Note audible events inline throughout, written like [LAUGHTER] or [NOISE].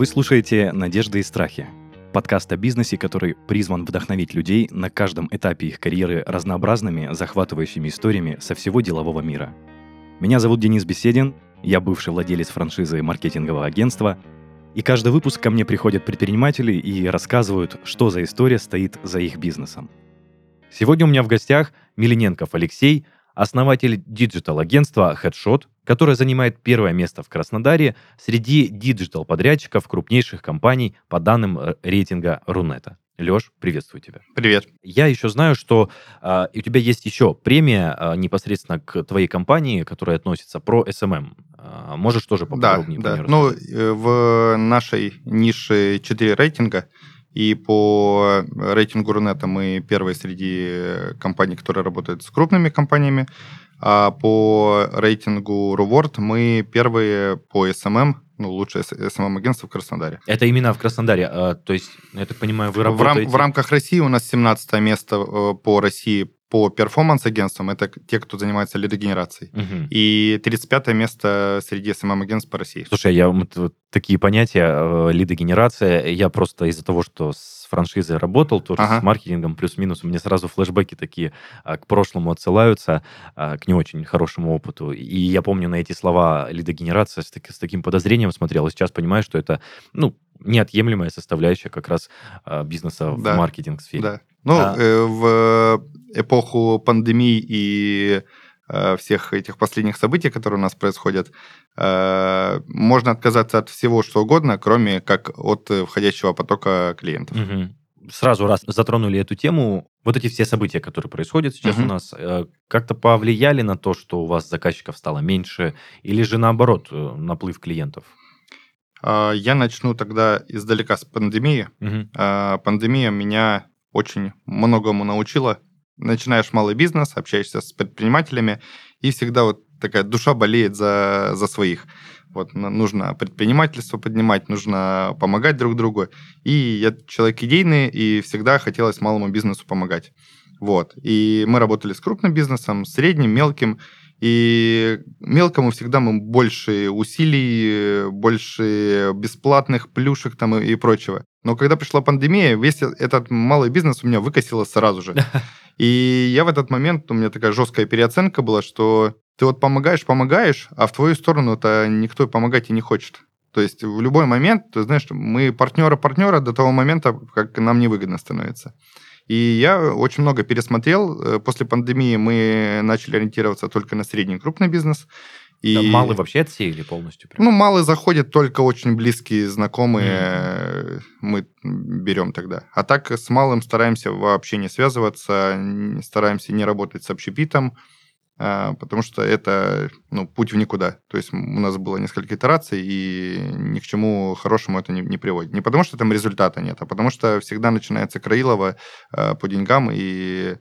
Вы слушаете «Надежды и страхи» — подкаст о бизнесе, который призван вдохновить людей на каждом этапе их карьеры разнообразными, захватывающими историями со всего делового мира. Меня зовут Денис Беседин, я бывший владелец франшизы маркетингового агентства, и каждый выпуск ко мне приходят предприниматели и рассказывают, что за история стоит за их бизнесом. Сегодня у меня в гостях Милененков Алексей — основатель digital-агентства Headshot, которое занимает первое место в Краснодаре среди digital-подрядчиков крупнейших компаний по данным э, рейтинга Рунета. Леш, приветствую тебя. Привет. Я еще знаю, что э, у тебя есть еще премия э, непосредственно к твоей компании, которая относится про SMM. Э, можешь тоже поподробнее да, да. Ну, э, в нашей нише 4 рейтинга и по рейтингу Рунета мы первые среди компаний, которые работают с крупными компаниями. А по рейтингу Reward мы первые по SMM, ну, лучшее SMM-агентство в Краснодаре. Это именно в Краснодаре. А, то есть, я так понимаю, вы работаете... В, рам- в рамках России у нас 17 место э, по России по перформанс-агентствам это те, кто занимается лидогенерацией. Угу. И 35 место среди СММ-агентств по России. Слушай, я вот, вот такие понятия, э, лидогенерация, я просто из-за того, что с франшизой работал, тоже ага. с маркетингом плюс-минус, мне сразу флешбеки такие а, к прошлому отсылаются, а, к не очень хорошему опыту. И я помню на эти слова лидогенерация с, с таким подозрением смотрел, и сейчас понимаю, что это, ну, неотъемлемая составляющая как раз а, бизнеса да. в маркетинг-сфере. Да. Ну, а... э, в эпоху пандемии и э, всех этих последних событий, которые у нас происходят, э, можно отказаться от всего, что угодно, кроме как от входящего потока клиентов. Угу. Сразу раз затронули эту тему, вот эти все события, которые происходят сейчас угу. у нас, э, как-то повлияли на то, что у вас заказчиков стало меньше, или же наоборот, наплыв клиентов? А, я начну тогда издалека с пандемии. Угу. Пандемия меня очень многому научила. Начинаешь малый бизнес, общаешься с предпринимателями, и всегда вот такая душа болеет за, за своих. Вот нужно предпринимательство поднимать, нужно помогать друг другу. И я человек идейный, и всегда хотелось малому бизнесу помогать. Вот. И мы работали с крупным бизнесом, средним, мелким. И мелкому всегда мы больше усилий, больше бесплатных плюшек там и, и прочего. Но когда пришла пандемия, весь этот малый бизнес у меня выкосило сразу же. [LAUGHS] И я в этот момент, у меня такая жесткая переоценка была, что ты вот помогаешь, помогаешь, а в твою сторону-то никто помогать и не хочет. То есть в любой момент, ты знаешь, мы партнеры партнера до того момента, как нам невыгодно становится. И я очень много пересмотрел. Э, после пандемии мы начали ориентироваться только на средний и крупный бизнес. И... Да, малый вообще отсеяли полностью? Прям. Ну, малый заходит только очень близкие, знакомые mm. мы берем тогда. А так с малым стараемся вообще не связываться, стараемся не работать с общепитом, потому что это ну, путь в никуда. То есть у нас было несколько итераций, и ни к чему хорошему это не, не приводит. Не потому что там результата нет, а потому что всегда начинается Краилова а, по деньгам, и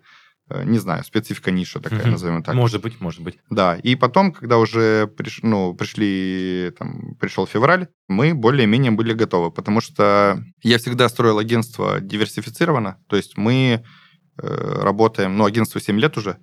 Э, не знаю, специфика ниша такая, угу. назовем так. Может быть, может быть. Да, и потом, когда уже приш, ну, пришли, там, пришел февраль, мы более-менее были готовы, потому что я всегда строил агентство диверсифицированно, то есть мы э, работаем, ну, агентство 7 лет уже,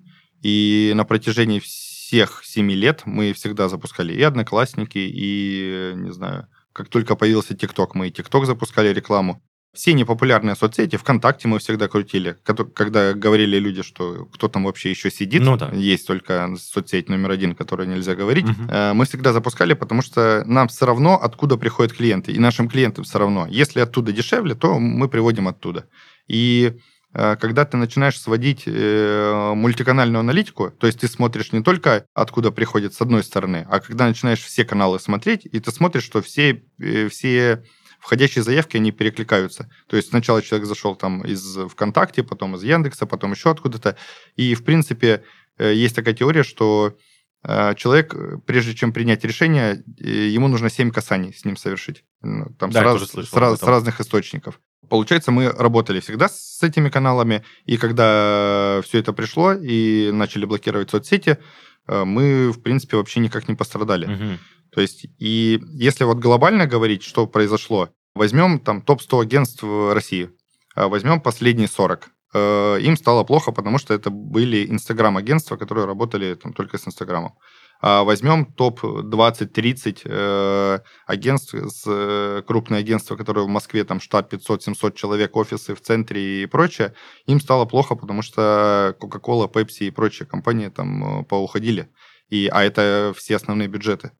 и на протяжении всех 7 лет мы всегда запускали и Одноклассники, и, не знаю, как только появился ТикТок, мы и ТикТок запускали рекламу все непопулярные соцсети, ВКонтакте мы всегда крутили, когда говорили люди, что кто там вообще еще сидит, ну, да. есть только соцсеть номер один, которой нельзя говорить, угу. мы всегда запускали, потому что нам все равно, откуда приходят клиенты, и нашим клиентам все равно. Если оттуда дешевле, то мы приводим оттуда. И когда ты начинаешь сводить э, мультиканальную аналитику, то есть ты смотришь не только откуда приходит с одной стороны, а когда начинаешь все каналы смотреть, и ты смотришь, что все, э, все входящие заявки, они перекликаются. То есть сначала человек зашел там из ВКонтакте, потом из Яндекса, потом еще откуда-то. И, в принципе, э, есть такая теория, что э, человек, прежде чем принять решение, э, ему нужно 7 касаний с ним совершить. Ну, там да, с, раз, с, раз, с разных источников. Получается, мы работали всегда с этими каналами, и когда все это пришло и начали блокировать соцсети, мы, в принципе, вообще никак не пострадали. Угу. То есть, и если вот глобально говорить, что произошло, возьмем там топ-100 агентств России, а возьмем последние 40. Э, им стало плохо, потому что это были Инстаграм-агентства, которые работали там только с Инстаграмом. А возьмем топ 20-30 э, агентств, э, крупные агентства, которые в Москве, там штат 500-700 человек, офисы в центре и прочее, им стало плохо, потому что Coca-Cola, Pepsi и прочие компании там э, поуходили. И, а это все основные бюджеты.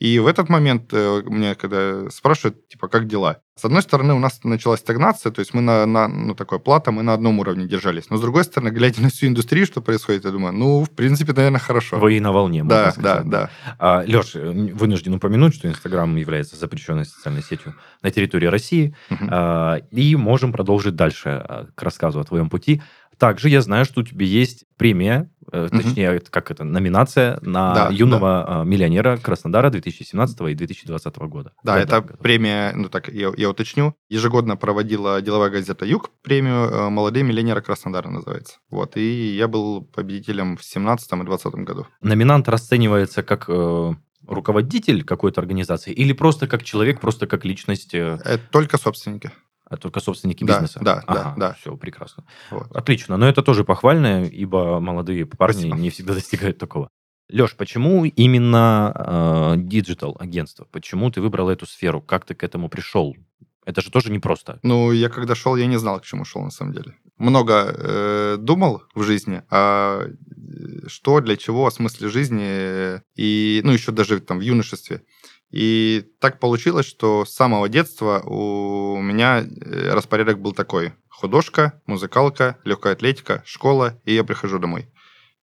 И в этот момент э, мне когда спрашивают, типа, как дела? С одной стороны, у нас началась стагнация, то есть мы на, на ну, такой плата, мы на одном уровне держались. Но с другой стороны, глядя на всю индустрию, что происходит, я думаю, ну, в принципе, наверное, хорошо. Вы и на волне, Да, да, да. А, Леш, вынужден упомянуть, что Инстаграм является запрещенной социальной сетью на территории России. А, И можем продолжить дальше а, к рассказу о твоем пути. Также я знаю, что у тебя есть премия, э, Мгм. точнее, как это, номинация на Да, юного а, миллионера Краснодара 2017 и 2020 года. Да, это году. премия, ну так, я, я уточню, ежегодно проводила деловая газета «Юг», премию э, «Молодые миллионеры Краснодара» называется. Вот, и я был победителем в 17 и 20 году. Номинант расценивается как э, руководитель какой-то организации или просто как человек, просто как личность, э, Это только собственники. А только собственники Да, бизнеса? да, да, Ага, да. Все, прекрасно. Вот. Отлично, но это тоже похвально, ибо молодые парни Спасибо. не всегда [LAUGHS] достигают такого. Леш, почему именно digital агентство? Почему ты выбрал эту сферу? Как ты к этому пришел? Это же тоже непросто. Ну, я когда шел, я не знал, к чему шел на самом деле. Много э, думал в жизни, а э, что, для чего, о смысле жизни, э, и, ну, еще даже там в юношестве. И так получилось, что с самого детства у меня э, распорядок был такой. Художка, музыкалка, легкая атлетика, школа, и я прихожу домой.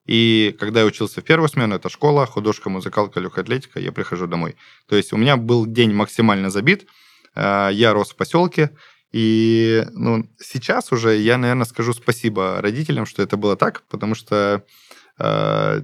И когда я учился в первую смену, это школа, художка, музыкалка, легкая атлетика, я прихожу домой. То есть у меня был день максимально забит, Э, я рос в поселке, и ну, сейчас уже я, наверное, скажу спасибо родителям, что это было так, потому что э,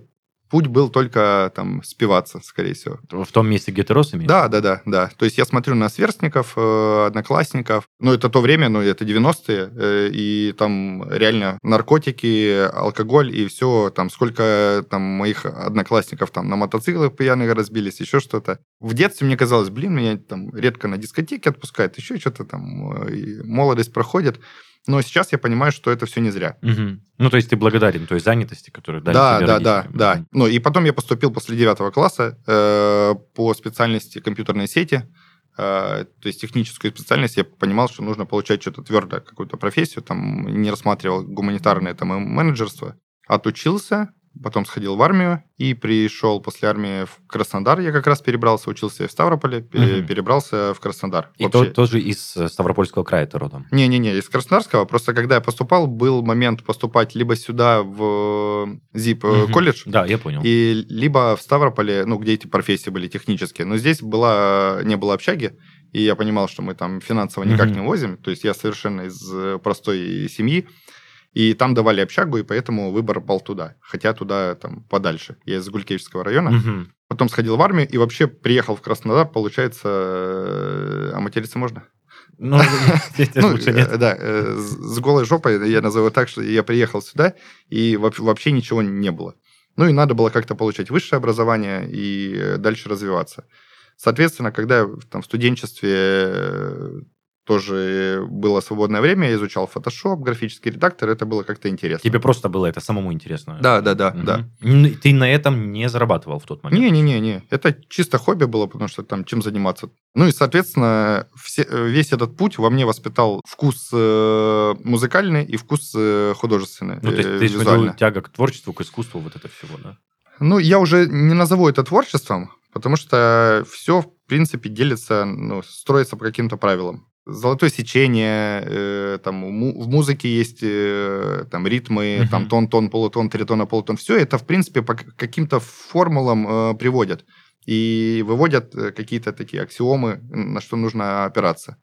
путь был только там спиваться, скорее всего. В том месте, где ты рос, имеешь? Да, да, да, да. То есть я смотрю на сверстников, э, одноклассников. Ну, это то время, ну, это 90-е, э, и там реально наркотики, алкоголь и все, там сколько там моих одноклассников там на мотоциклах пьяных разбились, еще что-то. В детстве мне казалось, блин, меня там редко на дискотеке отпускают, еще что-то там, э, молодость проходит. Но сейчас я понимаю, что это все не зря. Мгм. Ну, то есть ты благодарен той занятости, которую дали Да, тебе да, да, да. Ну и потом я поступил после девятого класса э, по специальности компьютерной сети. Э, то есть техническую специальность я понимал, что нужно получать что-то твердое, какую-то профессию. Там не рассматривал гуманитарное там, и менеджерство. Отучился, потом сходил в армию и пришел после армии в Краснодар. Я как раз перебрался, учился в Ставрополе, Мгм. перебрался в Краснодар. И Вообще- то- тоже из э, Ставропольского края ты родом. не-не-не, из Краснодарского. Просто когда я поступал, был момент поступать либо сюда, в ЗИП э, Мгм. колледж, Да, я понял. и либо в Ставрополе, ну, где эти профессии были технические. Но здесь была, не было общаги, и я понимал, что мы там финансово никак Мгм. не возим. То есть я совершенно из простой семьи. И там давали общагу, и поэтому выбор пал туда. Хотя туда там подальше. Я из Гулькевичского района. Мгм. Потом сходил в армию и вообще приехал в Краснодар. Получается, э, а материться можно? Ну, [LAUGHS] Ну, лучше нет. э, да, э, с голой жопой я назову так, что я приехал сюда, и вообще, ничего не было. Ну и надо было как-то получать высшее образование и э, дальше развиваться. Соответственно, когда я там, в студенчестве э, тоже было свободное время, я изучал фотошоп, графический редактор, это было как-то интересно. Тебе просто было это самому интересно. Да, да, да, Мгм. да. Н- Ты на этом не зарабатывал в тот момент? Не-не-не, это чисто хобби было, потому что там чем заниматься. Ну и, соответственно, все, э, весь этот путь во мне воспитал вкус э, музыкальный и вкус э, художественный, Ну, то есть э, ты смотрел тяга к творчеству, к искусству, вот это всего, да? Ну, я уже не назову это творчеством, потому что все, в принципе, делится, ну, строится по каким-то правилам. Золотое сечение, э, там, в музыке есть э, там ритмы, Мгм. там тон, тон, полутон, тритона, полутон. Все это, в принципе, по каким-то формулам э, приводят и выводят э, какие-то такие аксиомы, на что нужно опираться.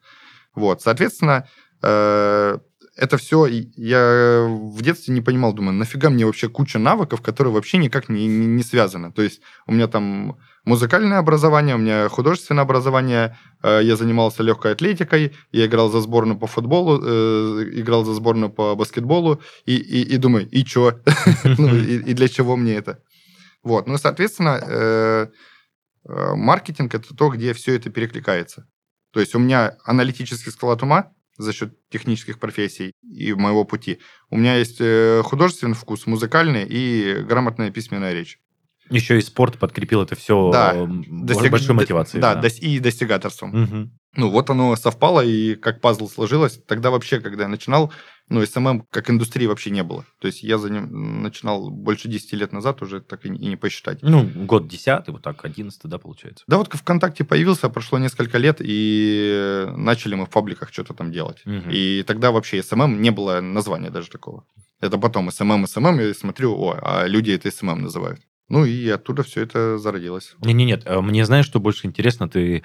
Вот, соответственно, э, это все я в детстве не понимал, думаю, нафига мне вообще куча навыков, которые вообще никак не, не, не связаны. То есть у меня там музыкальное образование, у меня художественное образование, э, я занимался легкой атлетикой, я играл за сборную по футболу, э, играл за сборную по баскетболу, и, и, и думаю, и чё? [LAUGHS] Ну, и, для чего мне это? Вот, ну, соответственно, э, э, маркетинг – это то, где все это перекликается. То есть у меня аналитический склад ума за счет технических профессий и моего пути. У меня есть э, художественный вкус, музыкальный и грамотная письменная речь. Еще и спорт подкрепил это все Да. достиг... большой мотивацией. Да, дос- и достигаторством. Мгм. Ну, вот оно совпало, и как пазл сложилось. Тогда вообще, когда я начинал, ну, SMM как индустрии вообще не было. То есть я за ним начинал больше 10 лет назад, уже так и не, посчитать. Ну, год десятый, вот так, одиннадцатый, да, получается? Да вот ВКонтакте появился, прошло несколько лет, и начали мы в пабликах что-то там делать. Мгм. И тогда вообще SMM не было названия даже такого. Это потом SMM, SMM, я смотрю, о, а люди это SMM называют. Ну и оттуда все это зародилось. Не-не, нет, э, мне знаешь, что больше интересно, ты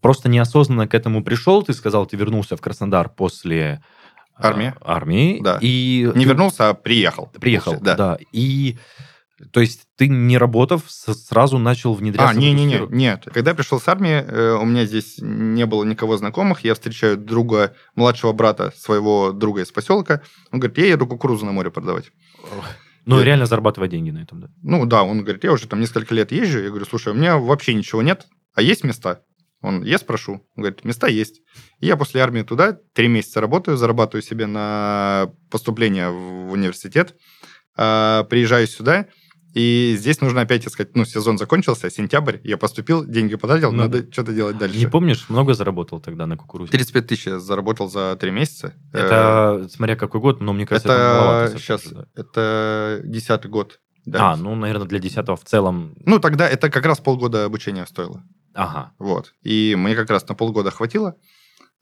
просто неосознанно к этому пришел, ты сказал, ты вернулся в Краснодар после Армии. армии, Да. и Не вернулся, а приехал. приехал, Да. да. и то есть ты не работав сразу начал внедряться А, в эту не-не-не, сферу? нет. Когда я пришел с армии, э, у меня здесь не было никого знакомых. Я встречаю друга, младшего брата своего друга из поселка. Он говорит, я еду кукурузу на море продавать. Ну, Я- реально зарабатывать деньги на этом, да. Ну да, он говорит, я уже там несколько лет езжу. Я говорю, слушай, у меня вообще ничего нет, а есть места? Он, я спрошу. Он говорит, места есть. И я после армии туда три месяца работаю, зарабатываю себе на поступление в университет, а, приезжаю сюда, и здесь нужно опять искать, ну, сезон закончился, сентябрь, я поступил, деньги потратил, Ну надо что-то делать дальше. Не помнишь, много заработал тогда на кукурузе? 35 тысяч я заработал за три месяца. Это, смотря какой год, но мне Э, кажется, это, это сейчас, да. это десятый год. Да. А, ну, наверное, для десятого в целом... Ну, тогда это как раз полгода обучения стоило. Ага. Вот. И мне как раз на полгода хватило.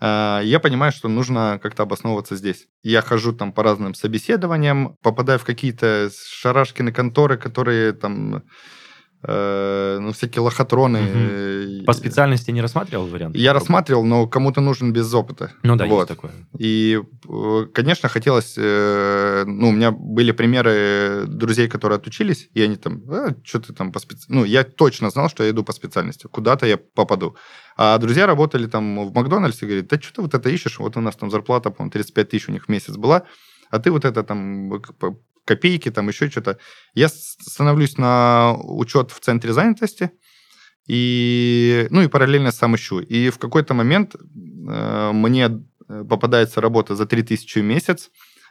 А, Я понимаю, что нужно как-то обосновываться здесь. Я хожу там по разным собеседованиям, попадаю в какие-то шарашкины конторы, которые там, э, ну, всякие лохотроны. Э, По специальности не рассматривал вариант? Я рассматривал, но кому-то нужен без опыта. Ну да, Вот. есть такое. И, э, конечно, хотелось... э, Ну, у меня были примеры друзей, которые отучились, и они там, что ты там по специ... Ну, я точно знал, что я иду по специальности, куда-то я попаду. А друзья работали там в Макдональдсе, говорят, да что ты вот это ищешь? Вот у нас там зарплата, по-моему, 35 тысяч у них в месяц была, а ты вот это там копейки, там еще что-то. Я становлюсь на учет в центре занятости, и, ну, и параллельно сам ищу. И в какой-то момент э, мне э, попадается работа за 3000 в месяц.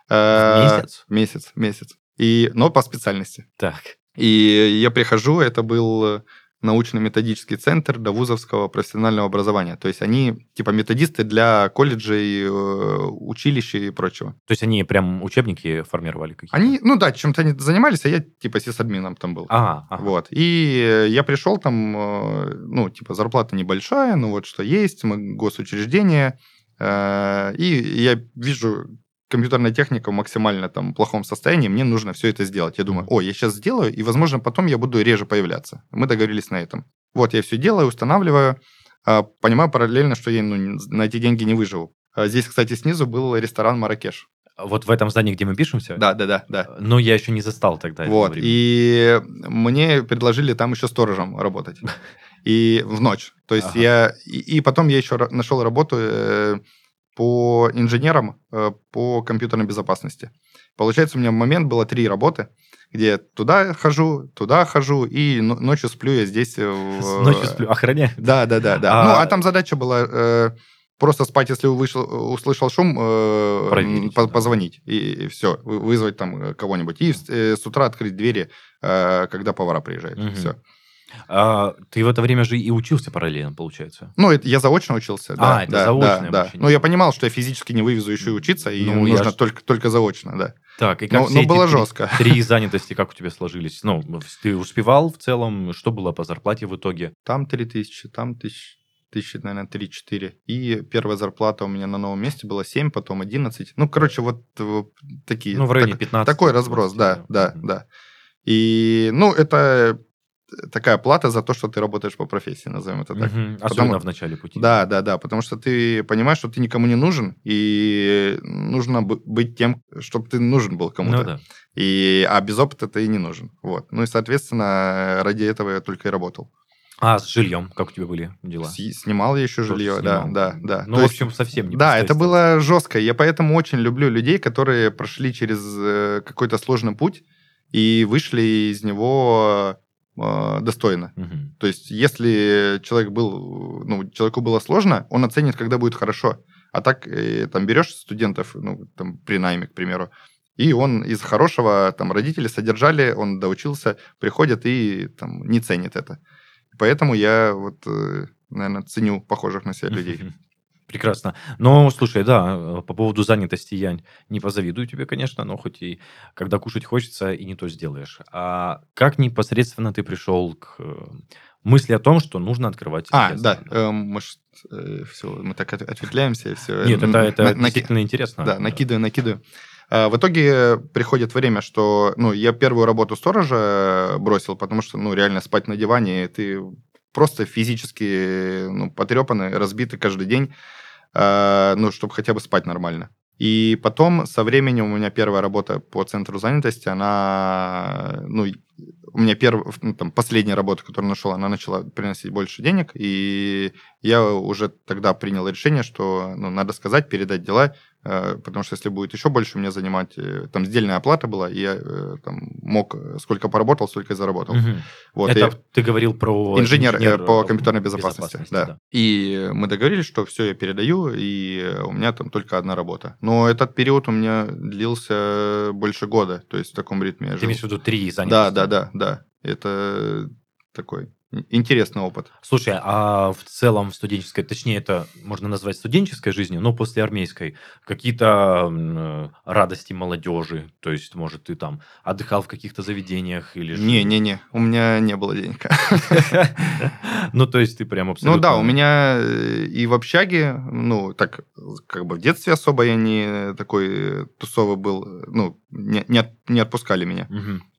Э, Месяц? Месяц, месяц. И, но по специальности. Так. И я прихожу, это был научно-методический центр до вузовского профессионального образования. То есть они типа методисты для колледжей, э, училищ и прочего. То есть они прям учебники формировали какие-то? Они, ну да, чем-то они занимались, а я типа сисадмином там был. Ага, ага. Вот. И я пришел там, э, ну, типа, зарплата небольшая, ну, вот что есть, мы госучреждение, э, и я вижу компьютерная техника в максимально там плохом состоянии, мне нужно все это сделать. Я думаю, о, я сейчас сделаю, и, возможно, потом я буду реже появляться. Мы договорились на этом. Вот, я все делаю, устанавливаю, а, понимаю параллельно, что я ну, на эти деньги не выживу. А Здесь, кстати, снизу был ресторан «Маракеш». Вот в этом здании, где мы пишемся? Да, да, да, да. Но я еще не застал тогда Вот, и мне предложили там еще сторожем работать. [LAUGHS] И в ночь. То есть Ага. я... И, и потом я еще нашел работу э, по инженерам э, по компьютерной безопасности. Получается, у меня в момент было три работы, где я туда хожу, туда хожу, и но- ночью сплю я здесь. э, в- [LAUGHS] Ночью сплю, охраняю. Да, да, да, да. А- Ну, а там задача была э, просто спать, если вышел, услышал шум, э, Проверить, по- да. позвонить, и, все, вызвать там кого-нибудь. И э, с утра открыть двери, э, когда повара приезжают. Мгм. Все. А, ты в это время же и учился параллельно, получается. Ну, это я заочно учился. да, А, это да, заочное да, да. Ну, я понимал, что я физически не вывезу еще и учиться, и Ну, я нужно ж- только, только заочно, да. Так, и как Но, все но эти было три- жестко. [LAUGHS] Три занятости, как у тебя сложились? Ну, ты успевал в целом? Что было по зарплате в итоге? Там 3000, там тысяч, тысячи, наверное, 3-4. И первая зарплата у меня на новом месте была 7, потом 11. Ну, короче, вот э, такие. Ну, в районе так- 15. Такой разброс, да, да, Мгм. да. И, ну, это такая плата за то, что ты работаешь по профессии, назовем это так. Потому- Особенно в начале пути. Да, да, да, потому что ты понимаешь, что ты никому не нужен, и нужно бы- быть тем, чтобы ты нужен был кому-то. Ну да. И, а без опыта ты и не нужен. Вот. Ну и, соответственно, ради этого я только и работал. А с жильем, как у тебя были дела? С- Снимал я еще Тоже жилье, снимал. да, да, да. Ну, То в есть- общем, совсем не да, это было жестко. Я поэтому очень люблю людей, которые прошли через э, какой-то сложный путь и вышли из него э, достойно. Мгм. То есть, если человек был, ну, человеку было сложно, он оценит, когда будет хорошо. А так, э, там, берешь студентов, ну, там, при найме, к примеру, И он из хорошего, там, родители содержали, он доучился, приходит и там не ценит это. Поэтому я вот, э, наверное, ценю похожих на себя людей. [LAUGHS] Прекрасно. Но, слушай, да, по поводу занятости я не позавидую тебе, конечно, но хоть и когда кушать хочется, и не то сделаешь. А как непосредственно ты пришел к э, мысли о том, что нужно открывать А, да, э, мы, э, все, мы так ответвляемся, и все. Нет, это, это на, действительно интересно. Да, накидываю, накидываю. А, в итоге приходит время, что ну, я первую работу сторожа бросил, потому что ну, реально спать на диване, ты просто физически ну, потрепанный, разбитый каждый день. Э, ну, чтобы хотя бы спать нормально. И потом со временем у меня первая работа по центру занятости, она, ну, у меня первая, ну, там, последняя работа, которую нашел, она начала приносить больше денег, и я уже тогда принял решение, что ну, надо сказать, передать дела, потому что если будет еще больше меня занимать, э, там сдельная оплата была, и я э, там мог сколько поработал, столько и заработал. Угу. Вот, Это и ты говорил про инженер, инженер по компьютерной безопасности, безопасности да. да. И мы договорились, что все я передаю, и у меня там только одна работа. Но этот период у меня длился больше года, то есть в таком ритме я жил. Ты имеешь в виду три занятия? Да, да, да, да. Это такой интересный опыт. Слушай, а в целом в студенческой, точнее, это можно назвать студенческой жизнью, но после армейской, какие-то радости молодежи, то есть, может, ты там отдыхал в каких-то заведениях или. Не-не-не, у меня не было денег. [LAUGHS] Ну, то есть ты прям абсолютно... Ну да, у меня э, и в общаге, ну, так, как бы в детстве особо я не такой тусовый был, ну, не, не отпускали меня.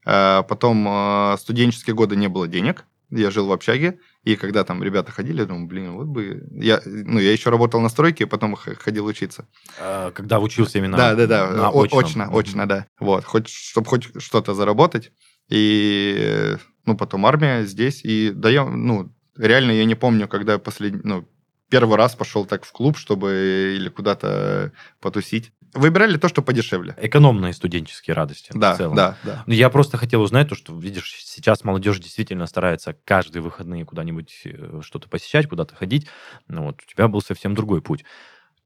А потом а, студенческие годы не было денег, я жил в общаге, и когда там ребята ходили, я думаю, блин, вот бы... Я, ну, я еще работал на стройке, потом ходил учиться. А, когда учился именно? Да, да, да, на очно, очно, очно, да. Вот, хоть, чтобы хоть что-то заработать. И, ну, потом армия здесь, и да я, ну, реально я не помню, когда последний, ну, первый раз пошел так в клуб, чтобы или куда-то потусить. Выбирали то, что подешевле. Экономные студенческие радости. Да, в целом. да, да. Ну, я просто хотел узнать то, что, видишь, сейчас молодежь действительно старается каждые выходные куда-нибудь э, что-то посещать, куда-то ходить. Ну, вот у тебя был совсем другой путь.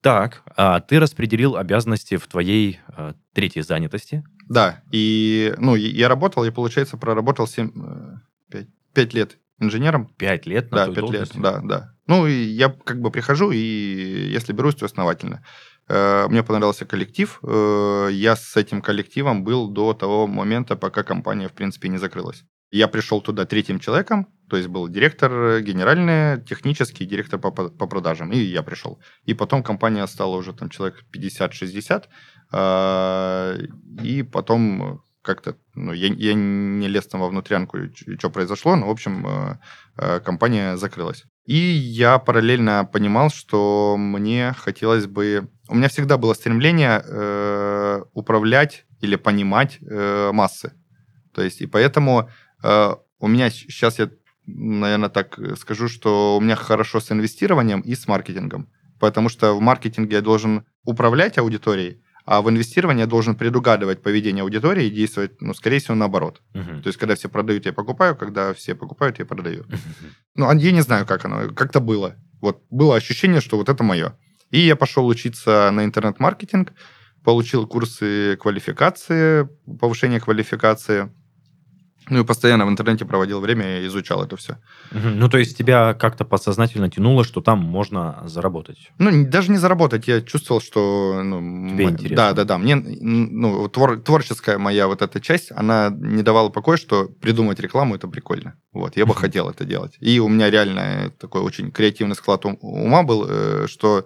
Так, а ты распределил обязанности в твоей э, третьей занятости. Да, и ну, я работал, и, получается, проработал 7, 5, 5 лет инженером. Пять лет на Да, пять лет, да, да. Ну, и я как бы прихожу, и если берусь, то основательно. Э, мне понравился коллектив. Э, я с этим коллективом был до того момента, пока компания, в принципе, не закрылась. Я пришел туда третьим человеком, то есть был директор генеральный, технический, директор по, по продажам, и я пришел. И потом компания стала уже там человек 50-60, э, и потом как-то, ну, я, я не лез там во внутрянку, что произошло, но, в общем, э, э, компания закрылась. И я параллельно понимал, что мне хотелось бы... У меня всегда было стремление э, управлять или понимать э, массы. То есть, и поэтому э, у меня сейчас, я, наверное, так скажу, что у меня хорошо с инвестированием и с маркетингом. Потому что в маркетинге я должен управлять аудиторией, а в инвестировании я должен предугадывать поведение аудитории и действовать, ну, скорее всего, наоборот. Uh-huh. То есть, когда все продают, я покупаю, когда все покупают, я продаю. Uh-huh. Ну, а я не знаю, как оно, как-то было. Вот было ощущение, что вот это мое. И я пошел учиться на интернет-маркетинг, получил курсы квалификации, повышения квалификации – ну и постоянно в интернете проводил время и изучал это все. Ну, то есть тебя как-то подсознательно тянуло, что там можно заработать? Ну, даже не заработать. Я чувствовал, что... Ну, Тебе интересно. Да, да, да. Мне ну, твор, творческая моя вот эта часть, она не давала покоя, что придумать рекламу – это прикольно. Вот, я бы хотел это делать. И у меня реально такой очень креативный склад ума был, э, что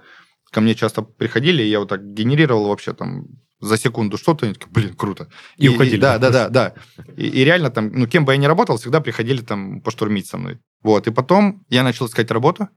ко мне часто приходили, и я вот так генерировал вообще там за секунду что-то, они такие, блин, круто. И, и уходили. И, да, да, да, да. И, и реально там, ну, кем бы я ни работал, всегда приходили там поштурмить со мной. Вот, и потом я начал искать работу,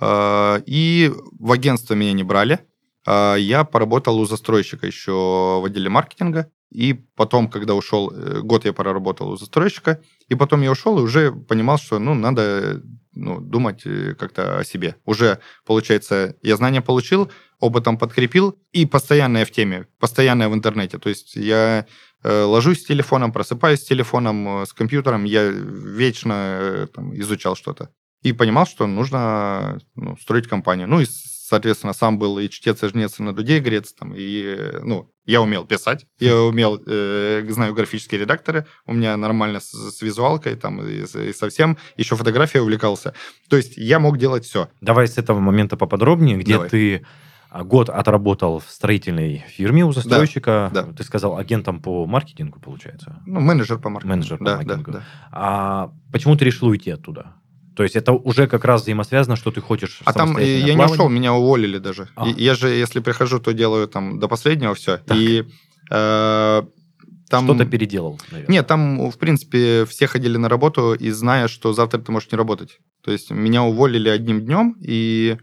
э, и в агентство меня не брали. Э, я поработал у застройщика еще в отделе маркетинга, и потом, когда ушел, э, год я проработал у застройщика, и потом я ушел и уже понимал, что, ну, надо ну, думать э, как-то о себе. Уже, получается, я знания получил, опытом подкрепил, и постоянно в теме, постоянно в интернете. То есть я э, ложусь с телефоном, просыпаюсь с телефоном, с компьютером, я вечно там, изучал что-то. И понимал, что нужно ну, строить компанию. Ну и соответственно, сам был и чтец, и жнец, и на дуде, грец, там, и, ну, я умел писать, я умел, э, знаю графические редакторы, у меня нормально с, с визуалкой, там, и, и совсем, еще фотографией увлекался. То есть я мог делать все. Давай с этого момента поподробнее, где Давай. ты а, год отработал в строительной фирме у застройщика. да. Ты сказал агентом по маркетингу, получается. Ну, менеджер по маркетингу. Менеджер по да, маркетингу. Да, да. А почему ты решил уйти оттуда? То есть это уже как раз взаимосвязано, что ты хочешь А там э, я не плавание? ушел, меня уволили даже. А. Я же, если прихожу, то делаю там до последнего все. Так. И э, там... Что-то переделал, наверное. Нет, там, в принципе, все ходили на работу и зная, что завтра ты можешь не работать. То есть меня уволили одним днем, и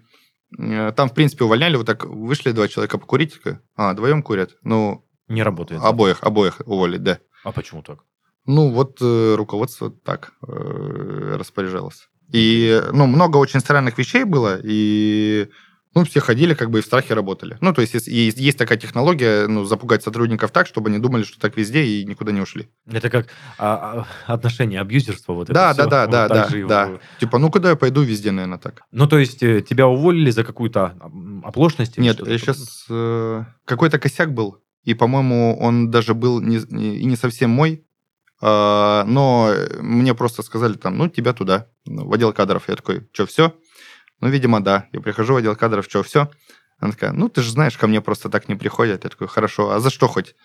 э, там, в принципе, увольняли, вот так вышли два человека покурить, а, вдвоем курят. Ну, Не работает. обоих, обоих уволить, да. А почему так? Ну, вот э, руководство так э, распоряжалось. И, ну, много очень странных вещей было, и, ну, все ходили как бы и в страхе работали. Ну, то есть есть, есть, такая технология, ну, запугать сотрудников так, чтобы они думали, что так везде и никуда не ушли. Это как а, а, отношение абьюзерства вот Да, это да, всё. да, [LAUGHS] Вот да, и да, да. Типа, ну, куда я пойду, везде, наверное, так. Ну, то есть э, тебя уволили за какую-то оплошность? Нет, я сейчас... какой-то косяк был, и, по-моему, он даже был не, не- и не совсем мой, а, но мне просто сказали там, ну, тебя туда, в отдел кадров. Я такой, что, все? Ну, видимо, да. Я прихожу в отдел кадров, что, все? Она такая, ну, ты же знаешь, ко мне просто так не приходят. Я такой, хорошо, а за что хоть?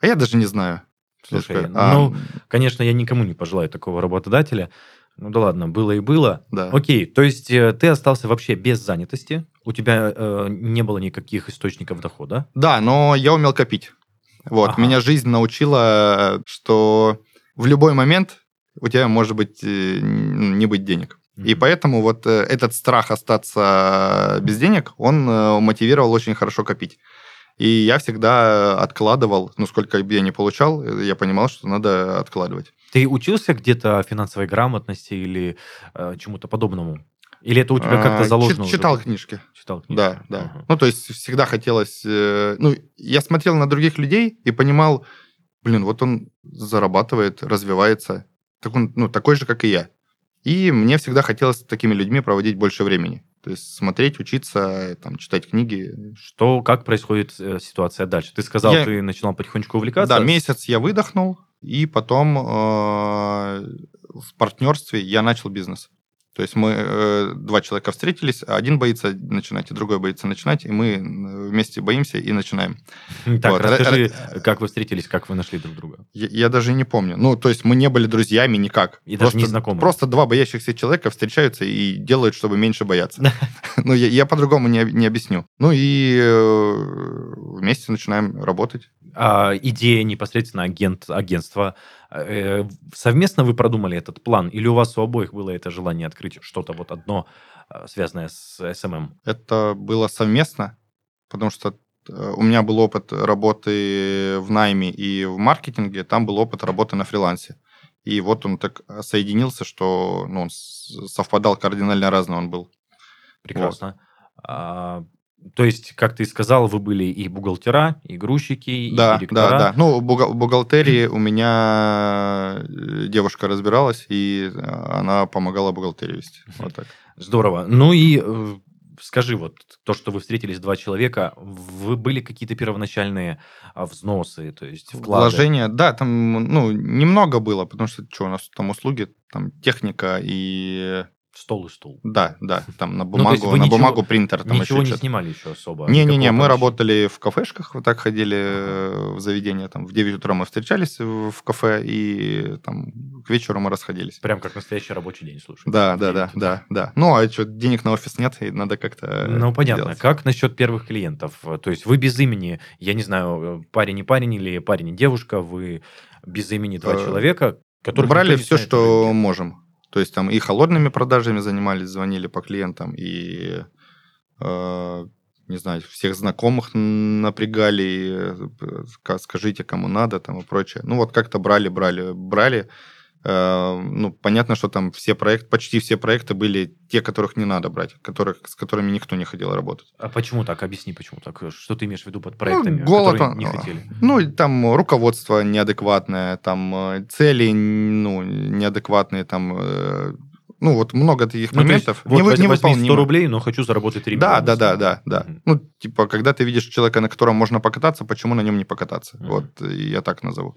А я даже не знаю. Слушай, такой, «А, ну, Конечно, я никому не пожелаю такого работодателя. Ну да ладно, было и было. да. Окей, то есть э, ты остался вообще без занятости, у тебя э, не было никаких источников дохода. Да, но я умел копить. Вот, Ага. меня жизнь научила, что в любой момент у тебя может быть э, не быть денег. И поэтому вот э, этот страх остаться без денег, он э, мотивировал очень хорошо копить. И я всегда откладывал, ну, сколько бы я не получал, я понимал, что надо откладывать. Ты учился где-то финансовой грамотности или э, чему-то подобному? Или это у тебя как-то А, заложено? чит- уже Читал было? книжки. Читал книжки. Да, да. Ага. Ну, то есть всегда хотелось... ну, я смотрел на других людей и понимал, блин, вот он зарабатывает, развивается, так он, ну, такой же, как и я. И мне всегда хотелось с такими людьми проводить больше времени. То есть смотреть, учиться, там, читать книги. Что, как происходит э, ситуация дальше? Ты сказал, Я- ты начинал потихонечку увлекаться. Да, месяц я выдохнул, и потом э, в партнерстве я начал бизнес. То есть мы, э, два человека встретились, один боится начинать, и другой боится начинать, и мы э, вместе боимся и начинаем. [LAUGHS] Так, Вот. расскажи, Р- как вы встретились, как вы нашли друг друга. Я, я даже не помню. Ну, то есть мы не были друзьями никак. И даже просто, не знакомы. Просто два боящихся человека встречаются и делают, чтобы меньше бояться. [LAUGHS] Ну, я, я по-другому не, не объясню. Ну и э, вместе начинаем работать. А, идея непосредственно агент, агентства. Э, совместно вы продумали этот план? Или у вас у обоих было это желание открыть что-то вот одно, э, связанное с SMM? Это было совместно, потому что э, у меня был опыт работы в найме и в маркетинге, там был опыт работы на фрилансе. И вот он так соединился, что ну, он совпадал кардинально разный он был. Прекрасно. А, то есть, как ты сказал, вы были и бухгалтера, и грузчики, и Да, директора. да, да. Ну, бухгалтерии у меня э, девушка разбиралась, и э, она помогала бухгалтерию вести. Вот так. Здорово. Ну и э, скажи, вот то, что вы встретились два человека, вы были какие-то первоначальные а, взносы, то есть вклады? Вложения, да, там, ну, немного было, потому что, что у нас там услуги, там техника и... Стол и стул. Да, да, там на [LAUGHS] Ну, то есть бумагу, вы на ничего- бумагу принтер, там Ничего еще не снимали еще особо? Не-не-не, мы работали в кафешках, вот так ходили э, в заведение, там в 9 утра мы встречались в кафе, и там к вечеру мы расходились. Прям как настоящий рабочий день, слушай. Да, да, да, да, да. Ну, а что, денег на офис нет, и надо как-то Ну, понятно. делать. Как насчет первых клиентов? То есть вы без имени, я не знаю, парень и парень или парень и девушка, вы без имени два Э, человека, которые Брали все, что можем. То есть там и холодными продажами занимались, звонили по клиентам, и, э, не знаю, всех знакомых напрягали, э, ска- скажите, кому надо, там и прочее. Ну, вот как-то брали, брали, брали. Э, ну, понятно, что там все проекты, почти все проекты были те, которых не надо брать, которых, с которыми никто не хотел работать. А почему так? Объясни, почему так. Что ты имеешь в виду под проектами, Ну, голод, которые не хотели? Ну, там руководство неадекватное, там э, цели, ну, неадекватные, там, э, ну, вот много таких Ну, то есть, моментов. вот Невы- возьми 100 невыполнимо. рублей, но хочу заработать 3 Да, миллиона. да, да, да, да. Мгм. Ну, типа, когда ты видишь человека, на котором можно покататься, почему на нем не покататься? Мгм. Вот, я так назову.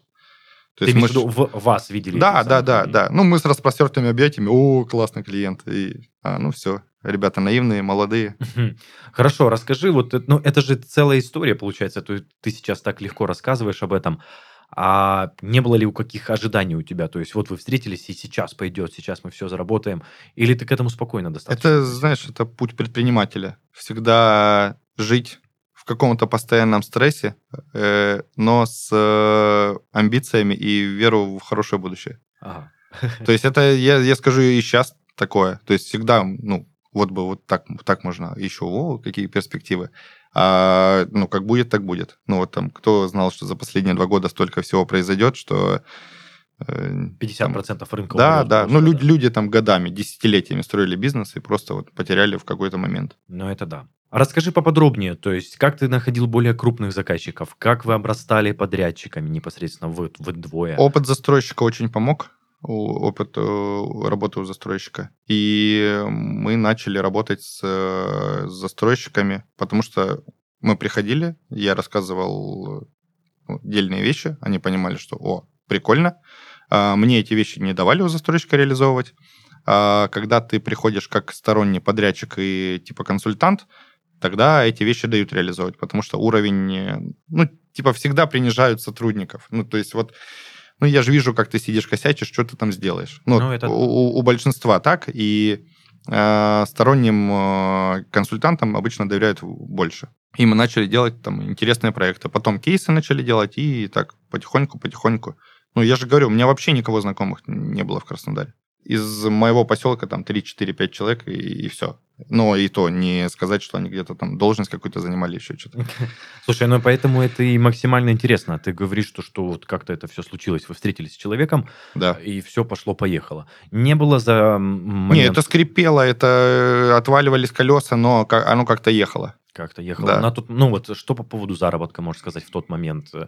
То Ты есть мы в виду, в- вас видели? Да, да, да, да. Ну, мы с распростертыми объятиями, о, классный клиент. И, а, ну, все, ребята наивные, молодые. Хорошо, расскажи, вот, э, ну, это же целая история, получается, есть ты сейчас так легко рассказываешь об этом, а не было ли у каких ожиданий у тебя? То есть вот вы встретились, и сейчас пойдет, сейчас мы все заработаем, или ты к этому спокойно достаточно? Это, знаешь, это путь предпринимателя. Всегда жить каком-то постоянном стрессе, э, но с э, амбициями и веру в хорошее будущее. Ага. То есть это, я, я скажу, и сейчас такое. То есть всегда, ну, вот бы вот так, так можно еще, о, какие перспективы. А, ну, как будет, так будет. Ну, вот там, кто знал, что за последние два года столько всего произойдет, что... э, 50% там- рынка Да, умрет да. просто, Ну, люди, люди там годами, десятилетиями строили бизнес и просто вот потеряли в какой-то момент. Ну, это да. Расскажи поподробнее, то есть как ты находил более крупных заказчиков, как вы обрастали подрядчиками непосредственно вы, вы двое? Опыт застройщика очень помог. Опыт э, работы у застройщика. И мы начали работать с э, застройщиками, потому что мы приходили, я рассказывал ну, дельные вещи, они понимали, что, о, прикольно. А, Мне эти вещи не давали у застройщика реализовывать. А Когда ты приходишь как сторонний подрядчик и типа консультант, тогда эти вещи дают реализовывать, потому что уровень, ну, типа, всегда принижают сотрудников. Ну, то есть вот, ну, я же вижу, как ты сидишь, косячишь, что ты там сделаешь. Ну, Ну, это- у, у- у большинства так, и э, сторонним э, консультантам обычно доверяют больше. И мы начали делать там интересные проекты. Потом кейсы начали делать, и так потихоньку-потихоньку. Ну, я же говорю, у меня вообще никого знакомых не было в Краснодаре. Из моего поселка там 3-4-5 человек, и, и все. Но и то не сказать, что они где-то там должность какую-то занимали, еще что-то. [LAUGHS] Слушай, ну поэтому это и максимально интересно. Ты говоришь, что, что вот как-то это все случилось. Вы встретились с человеком, Да. и все пошло-поехало. Не было за м, Не, момент, это скрипело, это э, отваливались колеса, но оно как-то ехало. Как-то ехало Да. на тот... Ну вот что по поводу заработка, можешь сказать, в тот момент? Э,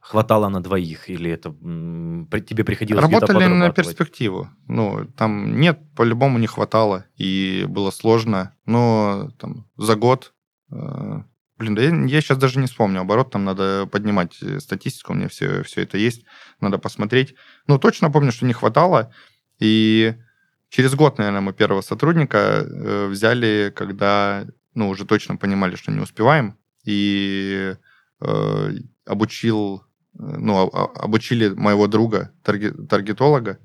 Хватало на двоих или это при- тебе приходилось Работали на перспективу. Ну, там нет, по-любому не хватало, и было сложно. Но там за год... э, блин, да я, сейчас даже не вспомню. Оборот там надо поднимать э, статистику, у меня все, все это есть, надо посмотреть. Ну, точно помню, что не хватало. И через год, наверное, мы первого сотрудника э, взяли, когда, ну, уже точно понимали, что не успеваем. И э, обучил, ну, а- а- обучили моего друга, тарге- таргетолога,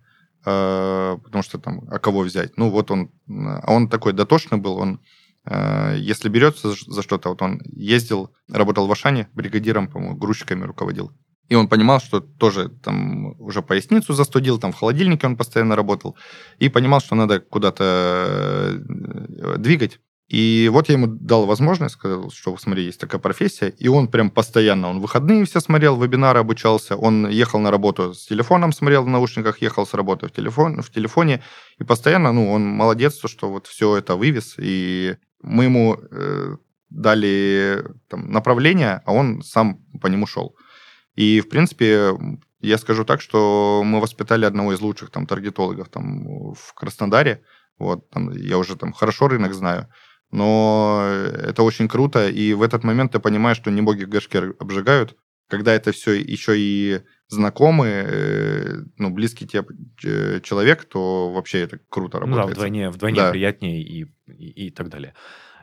э, потому что там, а кого взять? Ну, вот он, а он такой дотошный был, он, э, если берется за что-то, вот он ездил, работал в Ашане, бригадиром, по-моему, грузчиками руководил. И он понимал, что тоже там уже поясницу застудил, там в холодильнике он постоянно работал, и понимал, что надо куда-то э, двигать. И вот я ему дал возможность, сказал, что, смотри, есть такая профессия, и он прям постоянно, он выходные все смотрел, вебинары обучался, он ехал на работу с телефоном, смотрел в наушниках, ехал с работы в, телефон, в телефоне, и постоянно, ну, он молодец, то, что вот все это вывез, и мы ему э, дали там, направление, а он сам по нему шел. И, в принципе, я скажу так, что мы воспитали одного из лучших там таргетологов там в Краснодаре, вот, там, я уже там хорошо рынок знаю, но это очень круто, и в этот момент ты понимаешь, что не боги горшки обжигают, когда это все еще и знакомый, э, ну, близкий тебе э, человек, то вообще это круто Ну да, работает. вдвойне, вдвойне Да. приятнее и, и, и так далее.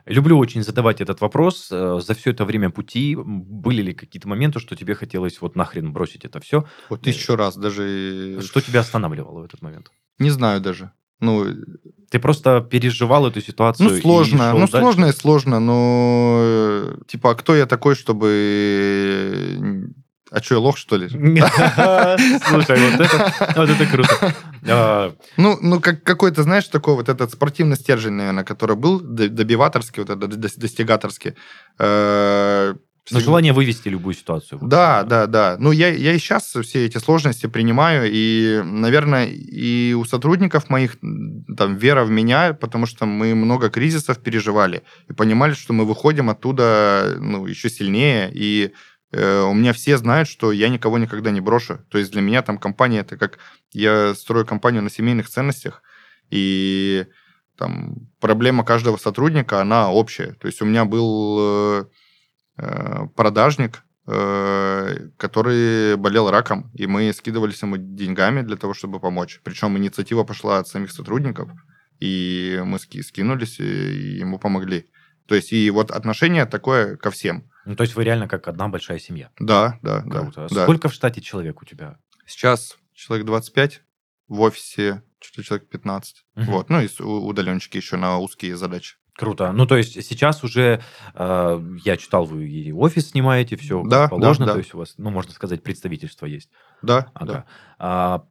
Люблю очень задавать этот вопрос. Э, За все это время пути были ли какие-то моменты, что тебе хотелось вот нахрен бросить это все? Вот тысячу раз, даже... Что тебя останавливало в этот момент? Не знаю даже. Ну, Ты просто переживал эту ситуацию? Ну, сложно. Ну, дальше? сложно и сложно, но... э, Типа, а кто я такой, чтобы... э, А что, я лох, что ли? [LAUGHS] Слушай, вот это, вот это круто. А, Ну, ну как, какой-то, знаешь, такой вот этот спортивный стержень, наверное, который был, добиваторский, вот этот дос- достигаторский. Всегда- желание вывести любую ситуацию. Да, да, да. Ну, я, я и сейчас все эти сложности принимаю, и, наверное, и у сотрудников моих там вера в меня, потому что мы много кризисов переживали и понимали, что мы выходим оттуда ну, еще сильнее, и э, у меня все знают, что я никого никогда не брошу. То есть для меня там компания, это как я строю компанию на семейных ценностях, И там проблема каждого сотрудника, она общая. То есть у меня был э продажник, э, который болел раком, и мы скидывались ему деньгами для того, чтобы помочь. Причем инициатива пошла от самих сотрудников, и мы скинулись и ему помогли. То есть и вот отношение такое ко всем. Ну, то есть вы реально как одна большая семья. Да, да, Круто. да. Сколько в штате человек у тебя? Сейчас человек 25, в офисе что-то человек 15. Угу. Вот. Ну и удаленчики еще на узкие задачи. Круто. Ну, то есть сейчас уже, э, я читал, вы и офис снимаете, все да, положено, да, да. то есть у вас, ну, можно сказать, представительство есть. Да, ага. да. А,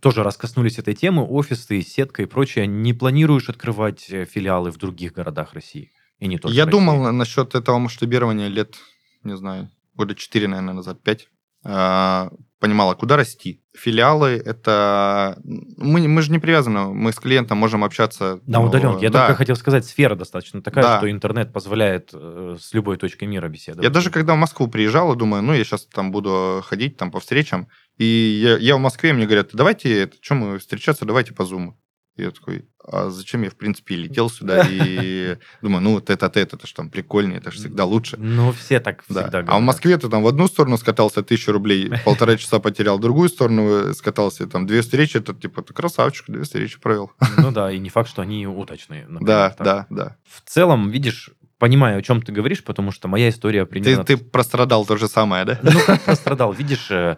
тоже раз коснулись этой темы, офисы, сетка и прочее. Не планируешь открывать э, филиалы в других городах России? И не только Я думал насчет этого масштабирования лет, не знаю, года 4, наверное, назад, 5. А, понимала, куда расти. Филиалы это... Мы, мы же не привязаны, мы с клиентом можем общаться... На ну, удаленке. Я да. только хотел сказать, сфера достаточно такая, да. что интернет позволяет э, с любой точкой мира беседовать. Я даже когда в Москву приезжал, думаю, ну, я сейчас там буду ходить там по встречам, и я, я в Москве, мне говорят, давайте, что мы встречаться, давайте по Zoom. Я такой, а зачем я, в принципе, летел сюда и [LAUGHS] думаю, ну, вот это же там прикольнее, это же всегда лучше. Ну, все так всегда да. говорят. А в Москве ты там в одну сторону скатался, тысячу рублей, [LAUGHS] полтора часа потерял, в другую сторону скатался, там, две встречи, это типа, ты красавчик, две встречи провел. Ну [LAUGHS] да, и не факт, что они удачные. Да, да, да. В целом, видишь, понимаю, о чем ты говоришь, потому что моя история примерно... Ты, ты прострадал то же самое, да? Ну, как прострадал? Видишь, э,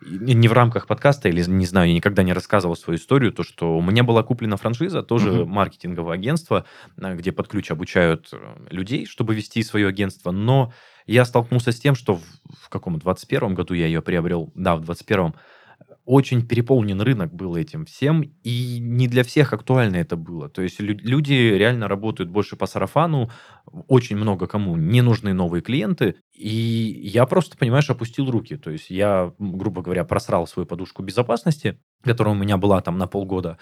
не в рамках подкаста или, не знаю, я никогда не рассказывал свою историю, то, что у меня была куплена франшиза, тоже uh-huh. маркетинговое агентство, э, где под ключ обучают э, людей, чтобы вести свое агентство, но я столкнулся с тем, что в, в каком 21 году я ее приобрел, да, в 21 очень переполнен рынок был этим всем, и не для всех актуально это было. То есть люди реально работают больше по сарафану, очень много кому не нужны новые клиенты, и я просто, понимаешь, опустил руки. То есть я, грубо говоря, просрал свою подушку безопасности, которая у меня была там на полгода,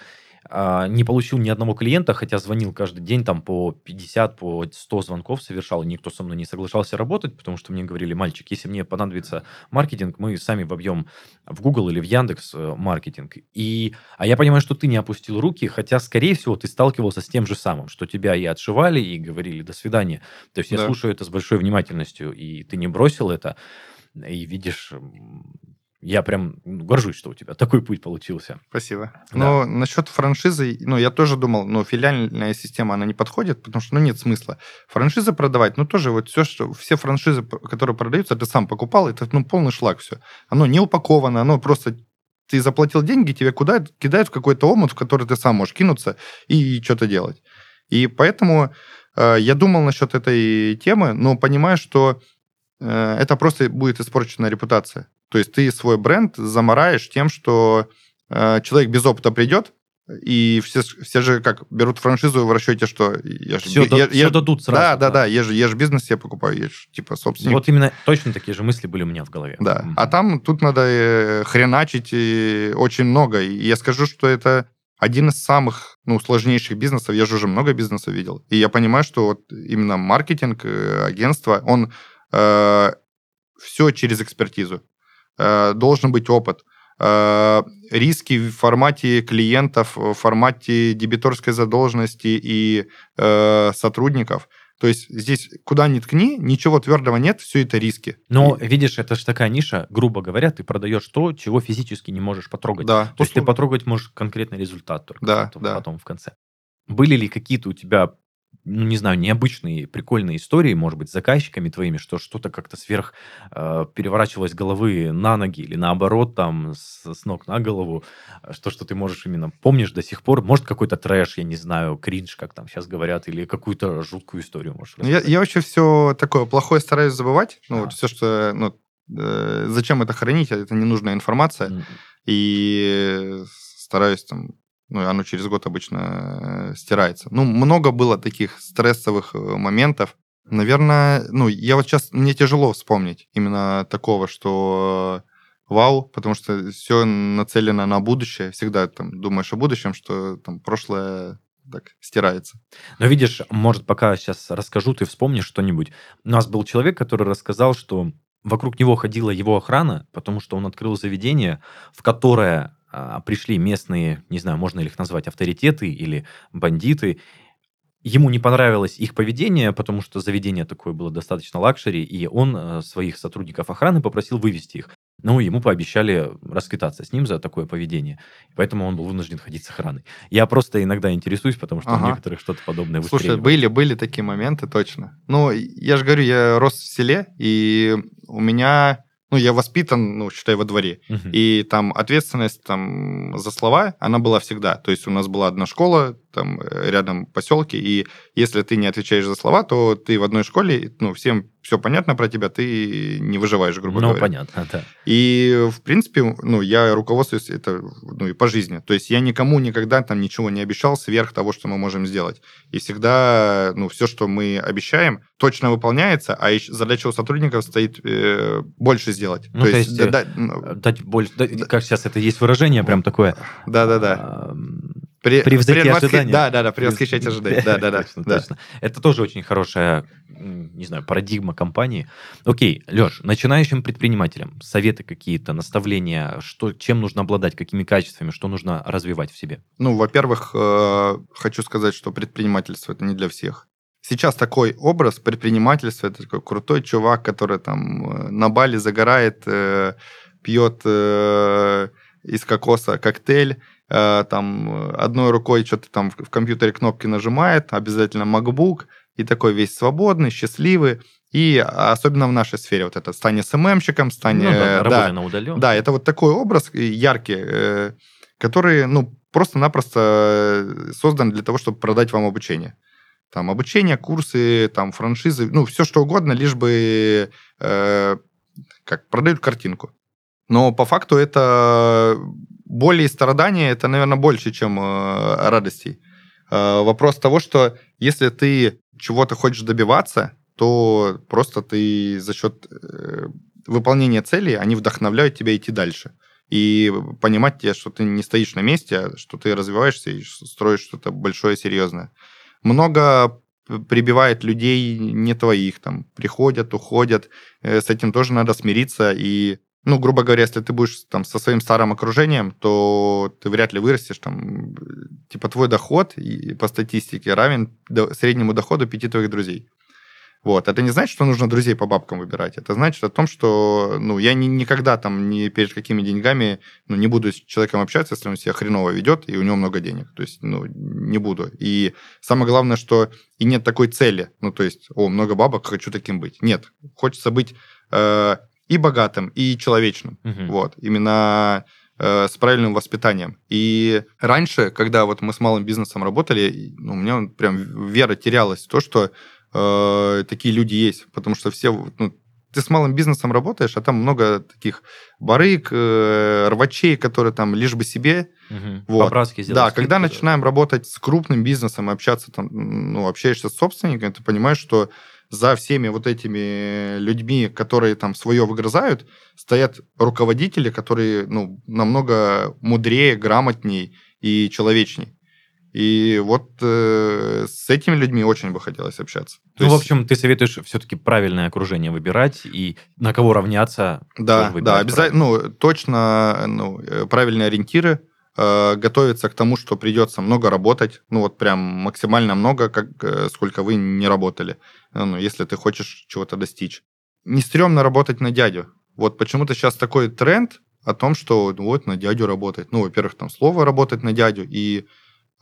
не получил ни одного клиента, хотя звонил каждый день там по 50, по 100 звонков совершал, и никто со мной не соглашался работать, потому что мне говорили, мальчик, если мне понадобится маркетинг, мы сами вобьем в Google или в Яндекс э, маркетинг. И, а я понимаю, что ты не опустил руки, хотя, скорее всего, ты сталкивался с тем же самым, что тебя и отшивали, и говорили «до свидания». То есть да. я слушаю это с большой внимательностью, и ты не бросил это, и видишь я прям горжусь, что у тебя такой путь получился. Спасибо. Да. Но насчет франшизы, ну, я тоже думал, ну, филиальная система, она не подходит, потому что, ну, нет смысла. Франшизы продавать, ну, тоже вот все, что, все франшизы, которые продаются, ты сам покупал, это, ну, полный шлак все. Оно не упаковано, оно просто ты заплатил деньги, тебе куда кидают в какой-то омут, в который ты сам можешь кинуться и что-то делать. И поэтому э, я думал насчет этой темы, но понимаю, что э, это просто будет испорчена репутация. То есть ты свой бренд замораешь тем, что э, человек без опыта придет, и все, все же как берут франшизу в расчете, что я же, все, я, я, все я, дадут сразу. Да, да, да, я же, я же бизнес я покупаю, я же типа собственник. Вот именно точно такие же мысли были у меня в голове. Да, mm-hmm. а там тут надо э, хреначить и очень много. И я скажу, что это один из самых ну, сложнейших бизнесов. Я же уже много бизнесов видел. И я понимаю, что вот именно маркетинг, э, агентство, он э, все через экспертизу. Э, должен быть опыт. Э, риски в формате клиентов, в формате дебиторской задолженности и э, сотрудников. То есть здесь куда ни ткни, ничего твердого нет, все это риски. Но и... видишь, это же такая ниша, грубо говоря, ты продаешь то, чего физически не можешь потрогать. Да, то услуг. есть ты потрогать можешь конкретный результат только да, потом, да. потом в конце. Были ли какие-то у тебя ну, не знаю, необычные, прикольные истории, может быть, с заказчиками твоими, что что-то как-то сверх э, переворачивалось головы на ноги или наоборот, там, с, с ног на голову, что, что ты можешь именно помнишь до сих пор, может, какой-то трэш, я не знаю, кринж, как там сейчас говорят, или какую-то жуткую историю можешь рассказать? Я, я вообще все такое плохое стараюсь забывать, ну, а. вот все, что, ну, э, зачем это хранить, это ненужная информация, mm-hmm. и стараюсь там ну, оно через год обычно э, стирается. Ну, много было таких стрессовых э, моментов. Наверное, ну, я вот сейчас, мне тяжело вспомнить именно такого, что вау, потому что все нацелено на будущее. Всегда там думаешь о будущем, что там прошлое так стирается. Но видишь, может, пока сейчас расскажу, ты вспомнишь что-нибудь. У нас был человек, который рассказал, что вокруг него ходила его охрана, потому что он открыл заведение, в которое пришли местные, не знаю, можно ли их назвать авторитеты или бандиты, ему не понравилось их поведение, потому что заведение такое было достаточно luxury, и он э, своих сотрудников охраны попросил вывести их. Но ему пообещали расквитаться с ним за такое поведение. Поэтому он был вынужден ходить с охраной. Я просто иногда интересуюсь, потому что Ага. у некоторых что-то подобное Слушай, были, были такие моменты, точно. Ну, я же говорю, я рос в селе, и у меня, ну, я воспитан, ну, считай, во дворе. Мгм. И там ответственность там за слова, она была всегда. То есть у нас была одна школа там э, рядом поселке, и если ты не отвечаешь за слова, то ты в одной школе, ну, всем все понятно про тебя, ты не выживаешь, грубо Ну, говоря. понятно, да. И, в принципе, ну, я руководствуюсь это, ну, и по жизни. То есть я никому никогда там ничего не обещал сверх того, что мы можем сделать. И всегда, ну, все, что мы обещаем, точно выполняется, а задача у сотрудников стоит э, больше сделать. Ну, то есть, да- да, ну, Э, Дать больше... да, Как сейчас это есть выражение, прям такое... да-да-да. Пре- Превзойти предвосхи- ожидания. Да, да, да, превосхищать ожидания. Да, да, да. Точно, да. точно. Это тоже очень хорошая, не знаю, парадигма компании. Окей, Леш, начинающим предпринимателям советы какие-то, наставления, что, чем нужно обладать, какими качествами, что нужно развивать в себе? Ну, во-первых, э, хочу сказать, что предпринимательство это не для всех. Сейчас такой образ предпринимательства это такой крутой чувак, который там э, на Бали загорает, э, пьет э, из кокоса коктейль, там э, одной рукой что-то там в, компьютере кнопки нажимает, обязательно MacBook, и такой весь свободный, счастливый. И особенно в нашей сфере вот это стань СММщиком, стань... Ну да, э, работая на удаленке. да, это вот такой образ э, яркий, э, который, ну, просто-напросто э, создан для того, чтобы продать вам обучение. Там обучение, курсы, там франшизы, ну, все что угодно, лишь бы э, как продают картинку. Но по факту это боли и страдания, это, наверное, больше, чем э, радостей. Э, вопрос того, что если ты чего-то хочешь добиваться, то просто ты за счет э, выполнения целей, они вдохновляют тебя идти дальше. И понимать тебе, что ты не стоишь на месте, а что ты развиваешься и строишь что-то большое, серьезное. Много прибивает людей не твоих, там, приходят, уходят, Э, с этим тоже надо смириться, и, ну, грубо говоря, если ты будешь там со своим старым окружением, то ты вряд ли вырастешь, там, типа, твой доход по статистике равен среднему доходу пяти твоих друзей. Вот. Это не значит, что нужно друзей по бабкам выбирать. Это значит о том, что ну, я ни, никогда там ни перед какими деньгами ну, не буду с человеком общаться, если он себя хреново ведет, и у него много денег. То есть, ну, не буду. И самое главное, что и нет такой цели. Ну, то есть, о, много бабок, хочу таким быть. Нет. Хочется быть э, и богатым, и человечным. Мгм. Вот. Именно э, с правильным воспитанием. И раньше, когда вот мы с малым бизнесом работали, ну, у меня прям вера терялась в то, что э, такие люди есть. Потому что все... Ну, ты с малым бизнесом работаешь, а там много таких барыг, э, рвачей, которые там лишь бы себе. Мгм. Вот. По-братски сделать Да, когда начинаем работать с крупным бизнесом и общаться там, ну, общаешься с собственниками, ты понимаешь, что за всеми вот этими людьми, которые там свое выгрызают, стоят руководители, которые, ну, намного мудрее, грамотней и человечней. И вот э, с этими людьми очень бы хотелось общаться. То Ну, в есть- общем, ты советуешь все-таки правильное окружение выбирать и на кого равняться. Да, да, обязательно, ну, точно, ну, э, правильные ориентиры, э, готовиться к тому, что придется много работать, ну, вот прям максимально много, как, э, сколько вы не работали, э, ну, если ты хочешь чего-то достичь. Не стрёмно работать на дядю. Вот почему-то сейчас такой тренд о том, что ну, вот на дядю работать. Ну, во-первых, там слово работать на дядю, и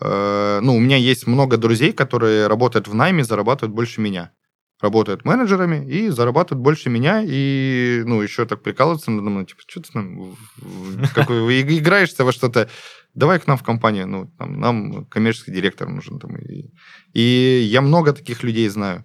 э, ну, у меня есть много друзей, которые работают в найме, зарабатывают больше меня работают менеджерами и зарабатывают больше меня, и, ну, еще так прикалываются надо мной, типа, что ты там, как вы играешься во что-то, давай к нам в компанию, ну, там, нам коммерческий директор нужен, там, и, и я много таких людей знаю.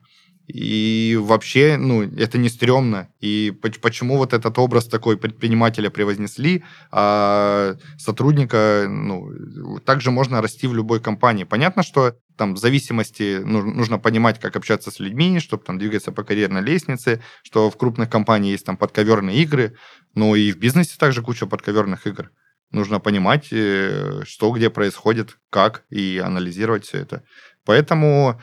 И вообще, ну, это не стрёмно. И поч- почему вот этот образ такой предпринимателя превознесли, а сотрудника, ну, также можно расти в любой компании. Понятно, что там в зависимости ну- нужно понимать, как общаться с людьми, чтобы там двигаться по карьерной лестнице, что в крупных компаниях есть там подковерные игры, но и в бизнесе также куча подковерных игр. Нужно понимать, э, что где происходит, как, и анализировать все это. Поэтому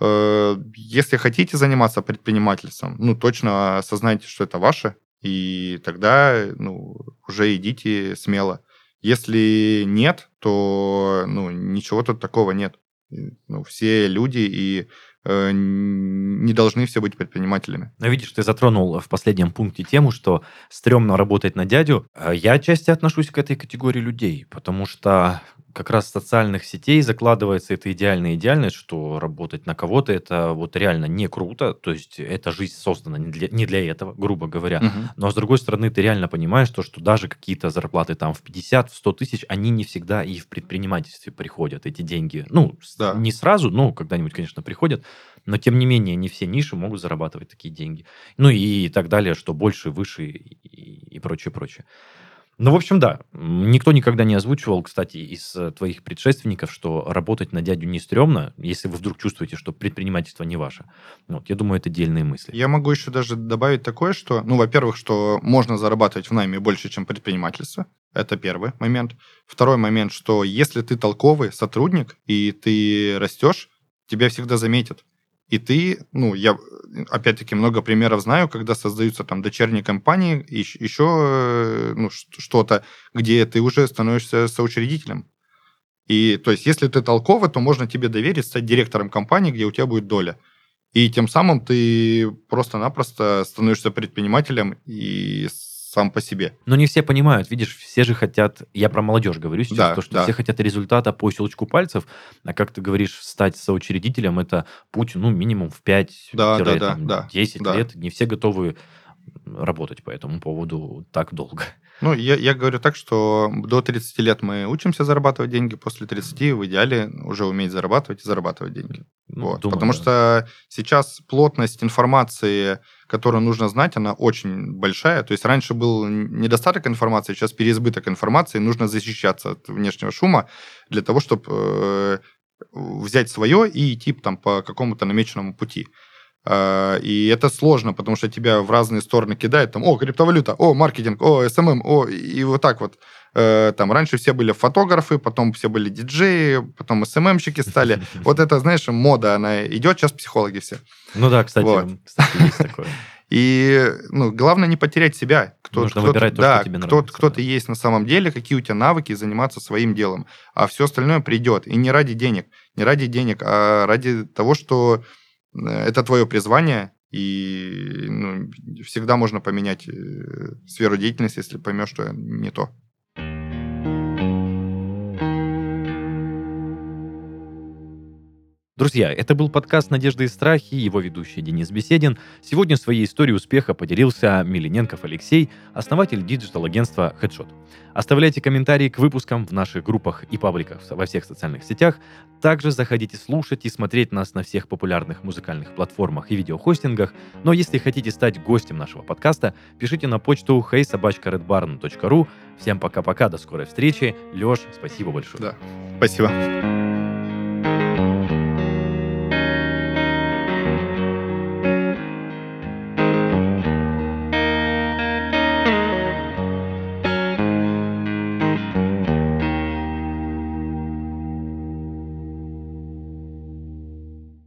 Если хотите заниматься предпринимательством, ну, точно осознайте, что это ваше, и тогда, ну, уже идите смело. Если нет, то ну, ничего тут такого нет. Ну, все люди и э, не должны все быть предпринимателями. Но видишь, ты затронул в последнем пункте тему, что стрёмно работать на дядю. А я отчасти отношусь к этой категории людей, потому что как раз социальных сетей закладывается эта идеальная идеальность, что работать на кого-то это вот реально не круто, то есть эта жизнь создана не для, не для этого, грубо говоря. Угу. Но с другой стороны, ты реально понимаешь то, что даже какие-то зарплаты там в 50, в 100 тысяч, они не всегда и в предпринимательстве приходят, эти деньги. Ну, да. не сразу, но когда-нибудь, конечно, приходят, но тем не менее не все ниши могут зарабатывать такие деньги. Ну и так далее, что больше, выше и, и прочее, прочее. Ну, в общем, да. Никто никогда не озвучивал, кстати, из э, твоих предшественников, что работать на дядю не стрёмно, если вы вдруг чувствуете, что предпринимательство не ваше. Вот, я думаю, это дельные мысли. Я могу еще даже добавить такое, что, ну, во-первых, что можно зарабатывать в найме больше, чем предпринимательство. Это первый момент. Второй момент, что если ты толковый сотрудник и ты растешь, тебя всегда заметят. И ты, ну, я опять-таки много примеров знаю, когда создаются там дочерние компании, еще э, ну, что-то, где ты уже становишься соучредителем. И то есть, если ты толковый, то можно тебе доверить стать директором компании, где у тебя будет доля. И тем самым ты просто-напросто становишься предпринимателем и сам по себе. Но не все понимают, видишь, все же хотят, я про молодежь говорю сейчас, да, то, что да. все хотят результата по щелчку пальцев, а как ты говоришь, стать соучредителем, это путь, ну, минимум в 5 да, да, да, да, 10 да. лет, не все готовы работать по этому поводу так долго. Ну, я, я говорю так, что до 30 лет мы учимся зарабатывать деньги, после 30 в идеале уже уметь зарабатывать и зарабатывать деньги. Ну, вот. Думаю, Потому да. что сейчас плотность информации, которую нужно знать, она очень большая. То есть раньше был недостаток информации, сейчас переизбыток информации, нужно защищаться от внешнего шума для того, чтобы э, взять свое и идти там по какому-то намеченному пути. А, и это сложно, потому что тебя в разные стороны кидает. Там, о, криптовалюта, о, маркетинг, о, SMM, эм эм, о, и вот так вот. Э, там раньше все были фотографы, потом все были диджеи, потом SMM-щики эм стали. [LAUGHS] Вот это, знаешь, мода, она идет, сейчас психологи все. Ну да, кстати, вот. кстати есть такое. [LAUGHS] И ну, главное не потерять себя. Кто, Нужно кто, выбирать то, да, что тебе кто, нравится. Кто да. ты есть на самом деле, какие у тебя навыки, заниматься своим делом. А все остальное придет. И не ради денег. Не ради денег, а ради того, что это твое призвание, и ну, всегда можно поменять э, сферу деятельности, если поймешь, что не то. Друзья, это был подкаст «Надежды и страхи», его ведущий Денис Беседин. Сегодня своей историей успеха поделился Милененков Алексей, основатель digital-агентства Headshot. Оставляйте комментарии к выпускам в наших группах и пабликах во всех социальных сетях. Также заходите слушать и смотреть нас на всех популярных музыкальных платформах и видеохостингах. Но если хотите стать гостем нашего подкаста, пишите на почту heysobachkaredbarn.ru. Всем пока-пока, до скорой встречи. Леш, спасибо большое. Да, спасибо.